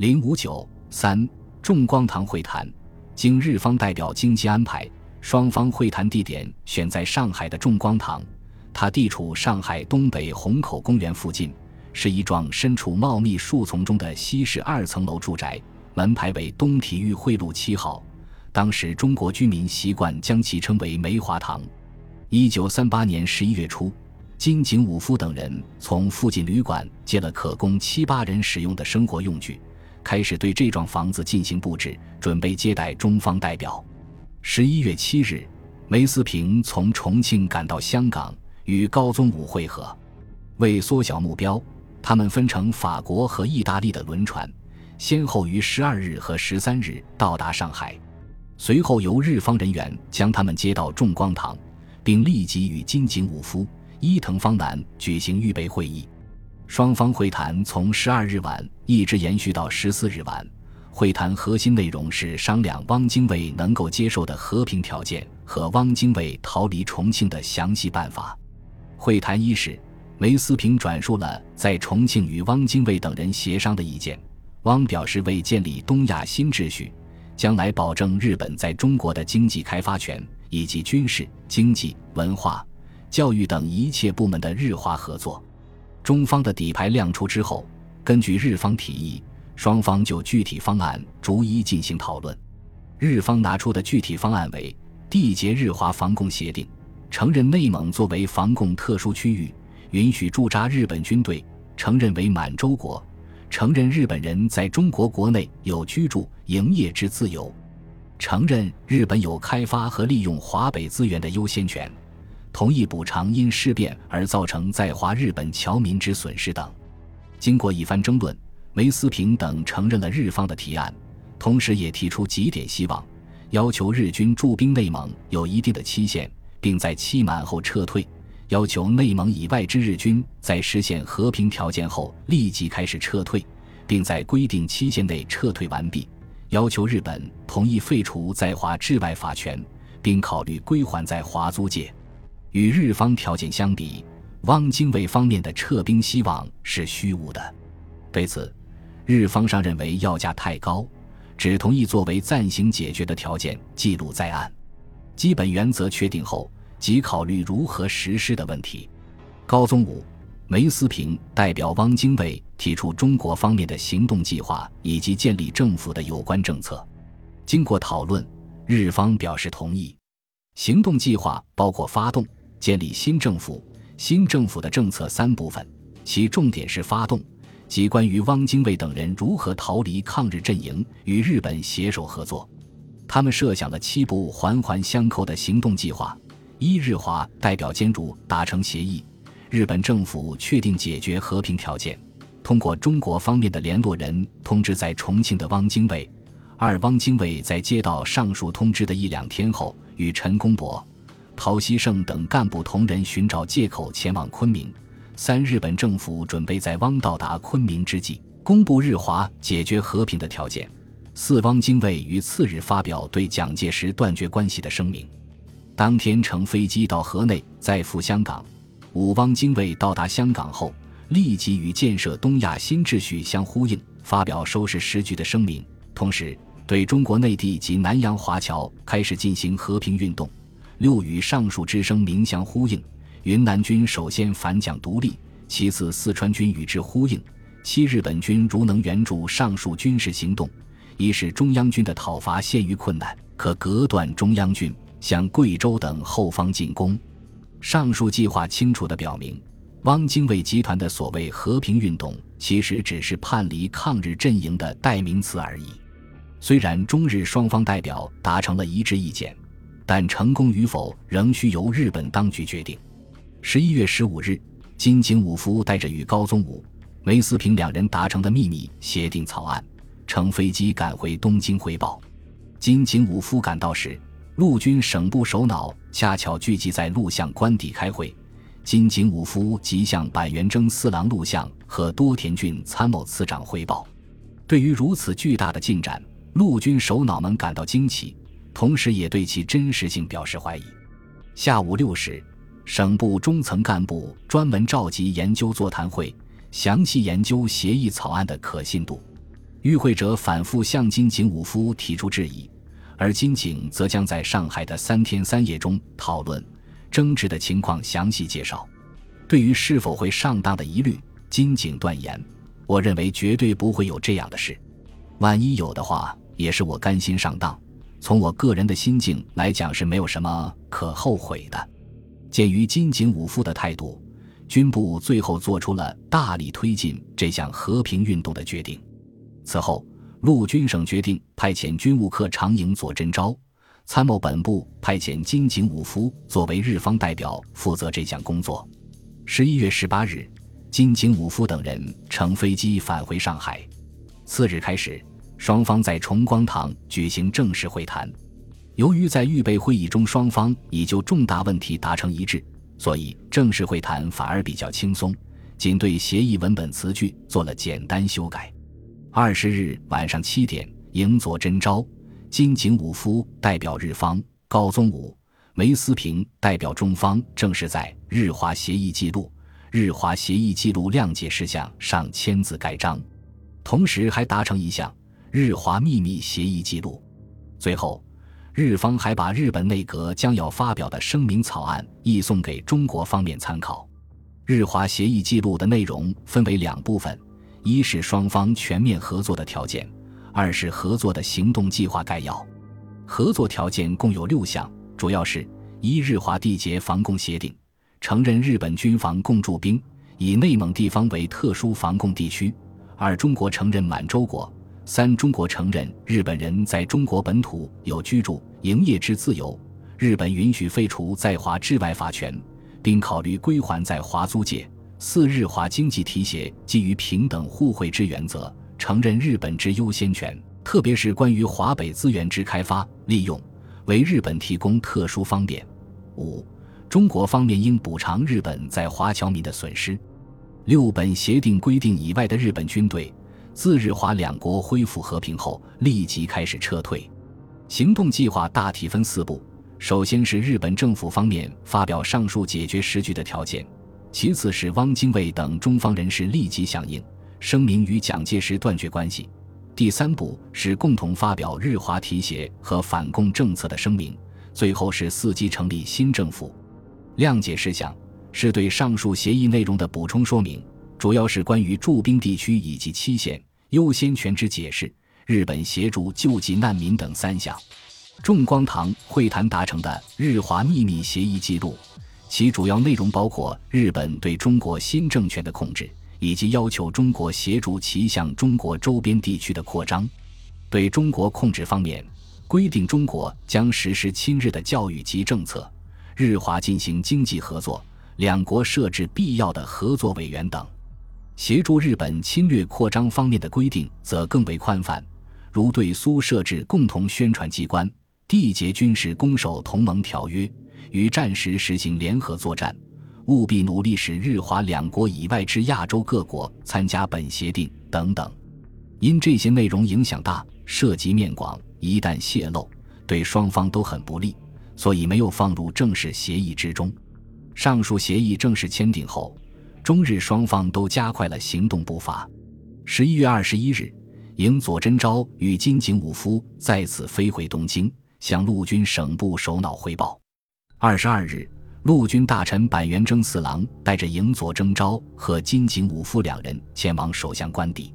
零五九三众光堂会谈，经日方代表经济安排，双方会谈地点选在上海的众光堂，它地处上海东北虹口公园附近，是一幢身处茂密树丛中的西式二层楼住宅，门牌为东体育会路七号。当时中国居民习惯将其称为梅花堂。一九三八年十一月初，金井武夫等人从附近旅馆借了可供七八人使用的生活用具，开始对这幢房子进行布置，准备接待中方代表。十一月七日，梅思平从重庆赶到香港，与高宗武会合。为缩小目标，他们分成法国和意大利的轮船，先后于十二日和十三日到达上海。随后由日方人员将他们接到众光堂，并立即与金井武夫、伊藤芳男举行预备会议。双方会谈从十二日晚一直延续到十四日晚。会谈核心内容是商量汪精卫能够接受的和平条件和汪精卫逃离重庆的详细办法。会谈伊始，梅思平转述了在重庆与汪精卫等人协商的意见。汪表示为建立东亚新秩序。将来保证日本在中国的经济开发权，以及军事、经济、文化、教育等一切部门的日华合作。中方的底牌亮出之后，根据日方提议，双方就具体方案逐一进行讨论。日方拿出的具体方案为：缔结日华防共协定，承认内蒙作为防共特殊区域，允许驻扎日本军队，承认为满洲国。承认日本人在中国国内有居住、营业之自由，承认日本有开发和利用华北资源的优先权，同意补偿因事变而造成在华日本侨民之损失等。经过一番争论，梅思平等承认了日方的提案，同时也提出几点希望，要求日军驻兵内蒙有一定的期限，并在期满后撤退。要求内蒙以外之日军在实现和平条件后立即开始撤退，并在规定期限内撤退完毕。要求日本同意废除在华治外法权，并考虑归还在华租界。与日方条件相比，汪精卫方面的撤兵希望是虚无的。对此，日方上认为要价太高，只同意作为暂行解决的条件记录在案。基本原则确定后。即考虑如何实施的问题。高宗武、梅思平代表汪精卫提出中国方面的行动计划以及建立政府的有关政策。经过讨论，日方表示同意。行动计划包括发动、建立新政府、新政府的政策三部分，其重点是发动，即关于汪精卫等人如何逃离抗日阵营，与日本携手合作。他们设想了七步环环相扣的行动计划。一日华代表监督达成协议，日本政府确定解决和平条件，通过中国方面的联络人通知在重庆的汪精卫。二汪精卫在接到上述通知的一两天后，与陈公博、陶希圣等干部同仁寻找借口前往昆明。三日本政府准备在汪到达昆明之际，公布日华解决和平的条件。四汪精卫于次日发表对蒋介石断绝关系的声明。当天乘飞机到河内，再赴香港。五汪精卫到达香港后，立即与建设东亚新秩序相呼应，发表收拾时局的声明，同时对中国内地及南洋华侨开始进行和平运动。六与上述之声明相呼应。云南军首先反蒋独立，其次四川军与之呼应。七日本军如能援助上述军事行动，一是中央军的讨伐陷于困难，可隔断中央军。向贵州等后方进攻，上述计划清楚地表明，汪精卫集团的所谓和平运动，其实只是叛离抗日阵营的代名词而已。虽然中日双方代表达成了一致意见，但成功与否仍需由日本当局决定。十一月十五日，金井武夫带着与高宗武、梅思平两人达成的秘密协定草案，乘飞机赶回东京汇报。金井武夫赶到时。陆军省部首脑恰巧聚集在录像官邸开会，金井武夫即向板垣征四郎录像和多田骏参谋次长汇报。对于如此巨大的进展，陆军首脑们感到惊奇，同时也对其真实性表示怀疑。下午六时，省部中层干部专门召集研究座谈会，详细研究协议草案的可信度。与会者反复向金井武夫提出质疑，而金井则将在上海的三天三夜中讨论争执的情况详细介绍。对于是否会上当的疑虑，金井断言：“我认为绝对不会有这样的事。万一有的话，也是我甘心上当。从我个人的心境来讲，是没有什么可后悔的。”鉴于金井武夫的态度，军部最后做出了大力推进这项和平运动的决定。此后，陆军省决定派遣军务科长营佐真昭，参谋本部派遣金井武夫作为日方代表负责这项工作。十一月十八日，金井武夫等人乘飞机返回上海。次日开始，双方在崇光堂举行正式会谈。由于在预备会议中双方已就重大问题达成一致，所以正式会谈反而比较轻松，仅对协议文本词句做了简单修改。二十日晚上七点，营佐真昭、金井武夫代表日方，高宗武、梅思平代表中方，正式在《日华协议记录》《日华协议记录谅解事项》上签字盖章，同时还达成一项《日华秘密协议记录》。最后，日方还把日本内阁将要发表的声明草案译送给中国方面参考。日华协议记录的内容分为两部分。一是双方全面合作的条件，二是合作的行动计划概要。合作条件共有六项，主要是：一、日华缔结防共协定，承认日本军防共驻兵，以内蒙地方为特殊防共地区；二、中国承认满洲国；三、中国承认日本人在中国本土有居住、营业之自由；日本允许废除在华治外法权，并考虑归还在华租界。四日华经济提携基于平等互惠之原则，承认日本之优先权，特别是关于华北资源之开发利用，为日本提供特殊方便。五，中国方面应补偿日本在华侨民的损失。六本协定规定以外的日本军队，自日华两国恢复和平后，立即开始撤退。行动计划大体分四步：首先是日本政府方面发表上述解决时局的条件。其次是汪精卫等中方人士立即响应，声明与蒋介石断绝关系。第三步是共同发表日华提携和反共政策的声明。最后是伺机成立新政府。谅解事项是对上述协议内容的补充说明，主要是关于驻兵地区以及期限、优先权之解释、日本协助救济难民等三项。众光堂会谈达成的日华秘密协议记录。其主要内容包括日本对中国新政权的控制，以及要求中国协助其向中国周边地区的扩张。对中国控制方面，规定中国将实施亲日的教育及政策，日华进行经济合作，两国设置必要的合作委员等。协助日本侵略扩张方面的规定则更为宽泛，如对苏设置共同宣传机关，缔结军事攻守同盟条约。与战时实行联合作战，务必努力使日华两国以外之亚洲各国参加本协定等等。因这些内容影响大，涉及面广，一旦泄露，对双方都很不利，所以没有放入正式协议之中。上述协议正式签订后，中日双方都加快了行动步伐。十一月二十一日，营佐真昭与金井武夫再次飞回东京，向陆军省部首脑汇报。二十二日，陆军大臣板垣征四郎带着营佐征昭和金井武夫两人前往首相官邸，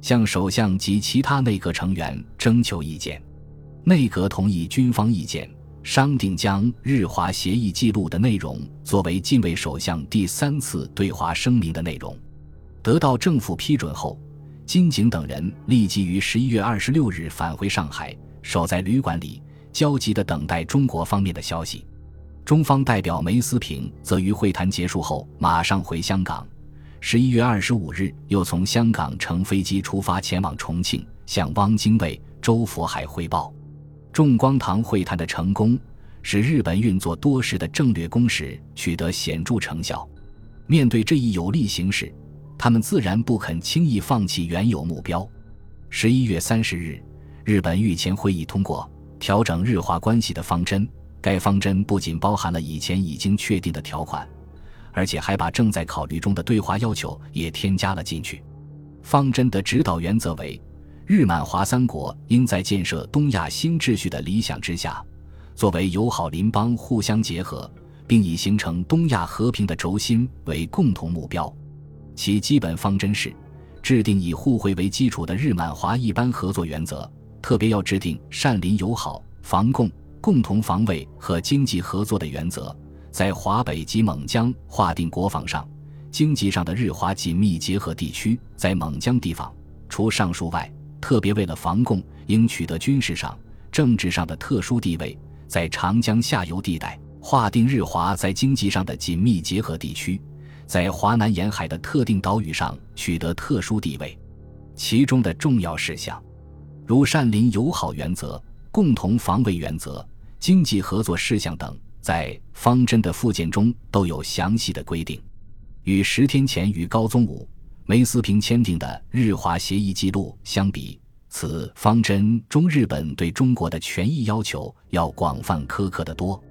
向首相及其他内阁成员征求意见。内阁同意军方意见，商定将日华协议记录的内容作为近卫首相第三次对华声明的内容。得到政府批准后，金井等人立即于十一月二十六日返回上海，守在旅馆里，焦急地等待中国方面的消息。中方代表梅思平则于会谈结束后马上回香港，十一月二十五日又从香港乘飞机出发前往重庆，向汪精卫、周佛海汇报。众光堂会谈的成功，使日本运作多时的战略攻势取得显著成效。面对这一有利形势，他们自然不肯轻易放弃原有目标。十一月三十日，日本御前会议通过调整日华关系的方针。该方针不仅包含了以前已经确定的条款，而且还把正在考虑中的对华要求也添加了进去。方针的指导原则为：日满华三国应在建设东亚新秩序的理想之下，作为友好邻邦互相结合，并以形成东亚和平的轴心为共同目标。其基本方针是制定以互惠为基础的日满华一般合作原则，特别要制定善邻友好、防共、共同防卫和经济合作的原则，在华北及蒙江划定国防上、经济上的日华紧密结合地区，在蒙江地方，除上述外。特别为了防共，应取得军事上、政治上的特殊地位，在长江下游地带划定日华在经济上的紧密结合地区，在华南沿海的特定岛屿上取得特殊地位。其中的重要事项，如善邻友好原则、共同防卫原则、经济合作事项等，在方针的附件中都有详细的规定。与十天前与高宗武。梅思平签订的日华协议记录相比，此方针中日本对中国的权益要求要广泛苛刻得多。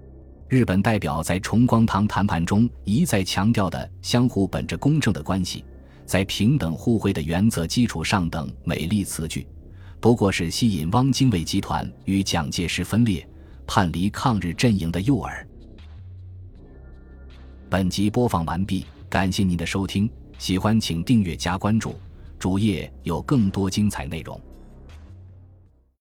日本代表在重光堂谈判中一再强调的相互本着公正的关系，在平等互惠的原则基础上等美丽词句，不过是吸引汪精卫集团与蒋介石分裂、叛离抗日阵营的诱饵。本集播放完毕，感谢您的收听。喜欢请订阅加关注，主页有更多精彩内容。